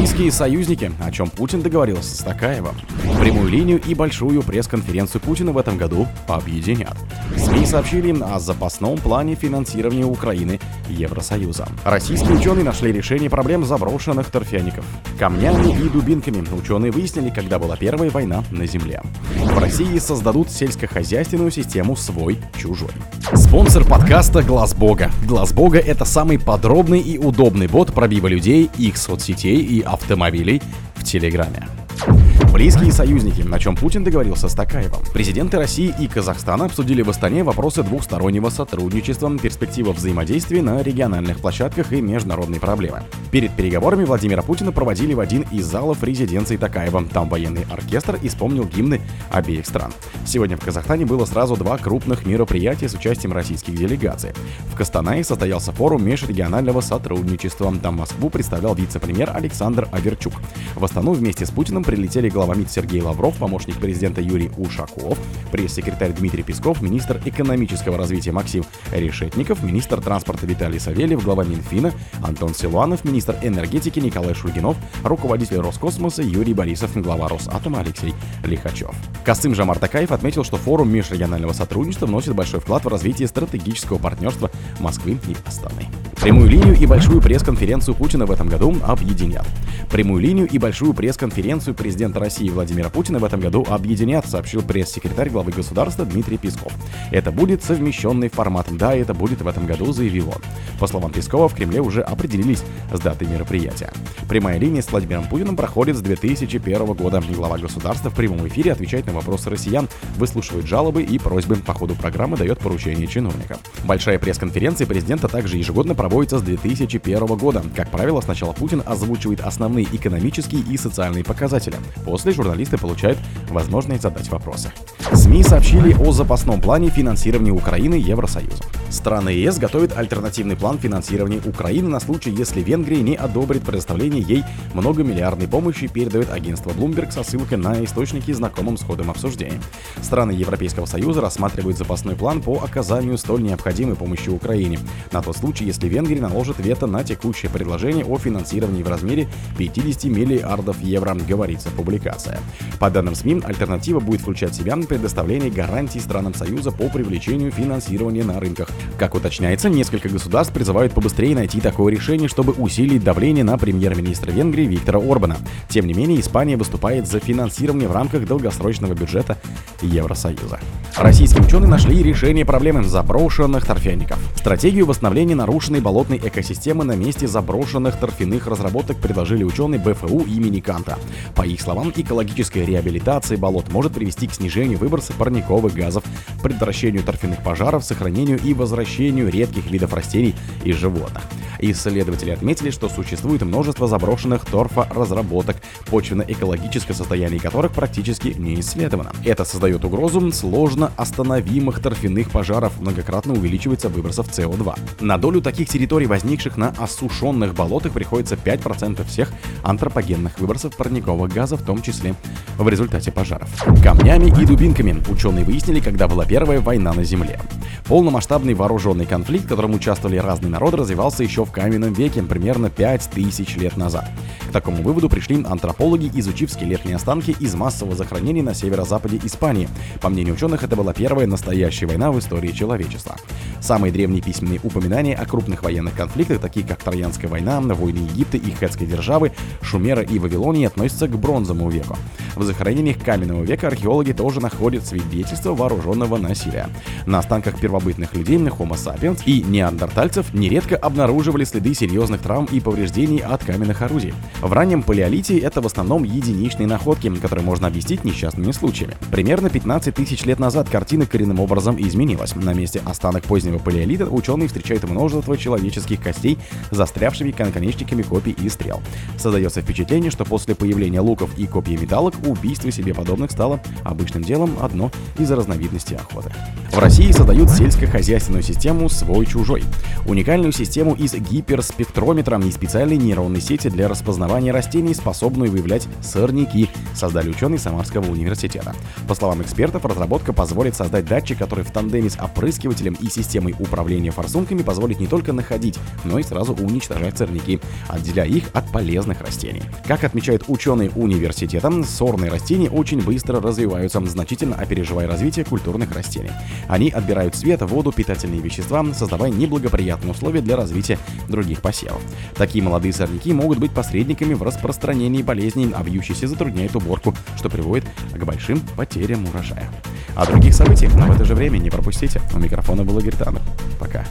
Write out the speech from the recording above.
Близкие союзники, о чем Путин договорился с Такаевым. Прямую линию и большую пресс-конференцию Путина в этом году объединят. СМИ сообщили о запасном плане финансирования Украины Евросоюза. Российские ученые нашли решение проблем заброшенных торфяников. Камнями и дубинками ученые выяснили, когда была первая война на Земле. В России создадут сельскохозяйственную систему свой-чужой. Спонсор подкаста Глаз Бога. Глаз Бога это самый подробный и удобный бот пробива людей, их соцсетей и автомобилей в Телеграме. Близкие союзники, на чем Путин договорился с Такаевым. Президенты России и Казахстана обсудили в Астане вопросы двухстороннего сотрудничества, перспективы взаимодействия на региональных площадках и международные проблемы. Перед переговорами Владимира Путина проводили в один из залов резиденции Такаева. Там военный оркестр исполнил гимны обеих стран. Сегодня в Казахстане было сразу два крупных мероприятия с участием российских делегаций. В Кастанае состоялся форум межрегионального сотрудничества. Там Москву представлял вице-премьер Александр Аверчук. В Астану вместе с Путиным прилетели глава МИД Сергей Лавров, помощник президента Юрий Ушаков, пресс-секретарь Дмитрий Песков, министр экономического развития Максим Решетников, министр транспорта Виталий Савельев, глава Минфина Антон Силуанов, министр энергетики Николай Шульгинов, руководитель Роскосмоса Юрий Борисов, глава Росатома Алексей Лихачев. Касым Жамар Такаев отметил, что форум межрегионального сотрудничества вносит большой вклад в развитие стратегического партнерства Москвы и Астаны. Прямую линию и большую пресс-конференцию Путина в этом году объединят. Прямую линию и большую пресс-конференцию президента России Владимира Путина в этом году объединят, сообщил пресс-секретарь главы государства Дмитрий Песков. Это будет совмещенный формат. Да, это будет в этом году, заявил он. По словам Пескова, в Кремле уже определились с датой мероприятия. Прямая линия с Владимиром Путиным проходит с 2001 года. Глава государства в прямом эфире отвечает на вопросы россиян, выслушивает жалобы и просьбы. По ходу программы дает поручения чиновникам. Большая пресс-конференция президента также ежегодно проводит проводится с 2001 года. Как правило, сначала Путин озвучивает основные экономические и социальные показатели. После журналисты получают возможность задать вопросы. СМИ сообщили о запасном плане финансирования Украины Евросоюзом. Страны ЕС готовят альтернативный план финансирования Украины на случай, если Венгрия не одобрит предоставление ей многомиллиардной помощи, передает агентство Bloomberg со ссылкой на источники знакомым с ходом обсуждения. Страны Европейского Союза рассматривают запасной план по оказанию столь необходимой помощи Украине на тот случай, если Венгрия наложит вето на текущее предложение о финансировании в размере 50 миллиардов евро, говорится публикация. По данным СМИ, альтернатива будет включать в себя предоставление гарантий странам Союза по привлечению финансирования на рынках как уточняется, несколько государств призывают побыстрее найти такое решение, чтобы усилить давление на премьер-министра Венгрии Виктора Орбана. Тем не менее, Испания выступает за финансирование в рамках долгосрочного бюджета Евросоюза. Российские ученые нашли решение проблемы заброшенных торфяников. Стратегию восстановления нарушенной болотной экосистемы на месте заброшенных торфяных разработок предложили ученые БФУ имени Канта. По их словам, экологическая реабилитация болот может привести к снижению выброса парниковых газов, предотвращению торфяных пожаров, сохранению и возвращению редких видов растений и животных. Исследователи отметили, что существует множество заброшенных торфоразработок, почвенно-экологическое состояние которых практически не исследовано. Это создает угрозу сложно остановимых торфяных пожаров, многократно увеличивается выбросов СО2. На долю таких территорий, возникших на осушенных болотах, приходится 5% всех антропогенных выбросов парниковых газов, в том числе в результате пожаров. Камнями и дубинками ученые выяснили, когда была первая война на Земле. Полномасштабный вооруженный конфликт, в котором участвовали разные народы, развивался еще в каменном веке, примерно 5000 лет назад. К такому выводу пришли антропологи, изучив скелетные останки из массового захоронения на северо-западе Испании. По мнению ученых, это была первая настоящая война в истории человечества. Самые древние письменные упоминания о крупных военных конфликтах, такие как Троянская война, войны Египта и Хетской державы, Шумера и Вавилонии, относятся к бронзовому веку. В захоронениях каменного века археологи тоже находят свидетельства вооруженного насилия. На останках первобытных людей, Homo sapiens и неандертальцев нередко обнаруживали следы серьезных травм и повреждений от каменных орудий. В раннем палеолите это в основном единичные находки, которые можно объяснить несчастными случаями. Примерно 15 тысяч лет назад картина коренным образом изменилась. На месте останок позднего палеолита ученые встречают множество человеческих костей, застрявшими наконечниками копий и стрел. Создается впечатление, что после появления луков и копий металлок убийство себе подобных стало обычным делом одно из разновидностей охоты. В России создают сельскохозяйственную систему «Свой-чужой». Уникальную систему из гиперспектрометра и специальной нейронной сети для распознавания растений, способную выявлять сорняки, создали ученые Самарского университета. По словам экспертов, разработка позволит создать датчик, который в тандеме с опрыскивателем и системой управления форсунками позволит не только находить, но и сразу уничтожать сорняки, отделяя их от полезных растений. Как отмечают ученые университета, сорные растения очень быстро развиваются, значительно опережая развитие культурных растений. Они отбирают свет, воду, питательные вещества, создавая неблагоприятные условия для развития других посевов. Такие молодые сорняки могут быть посредниками в распространении болезней, а вьющиеся затрудняют уборку, что приводит к большим потерям урожая. О других событиях, но в это же время не пропустите. У микрофона был Игорь Таннер. Пока.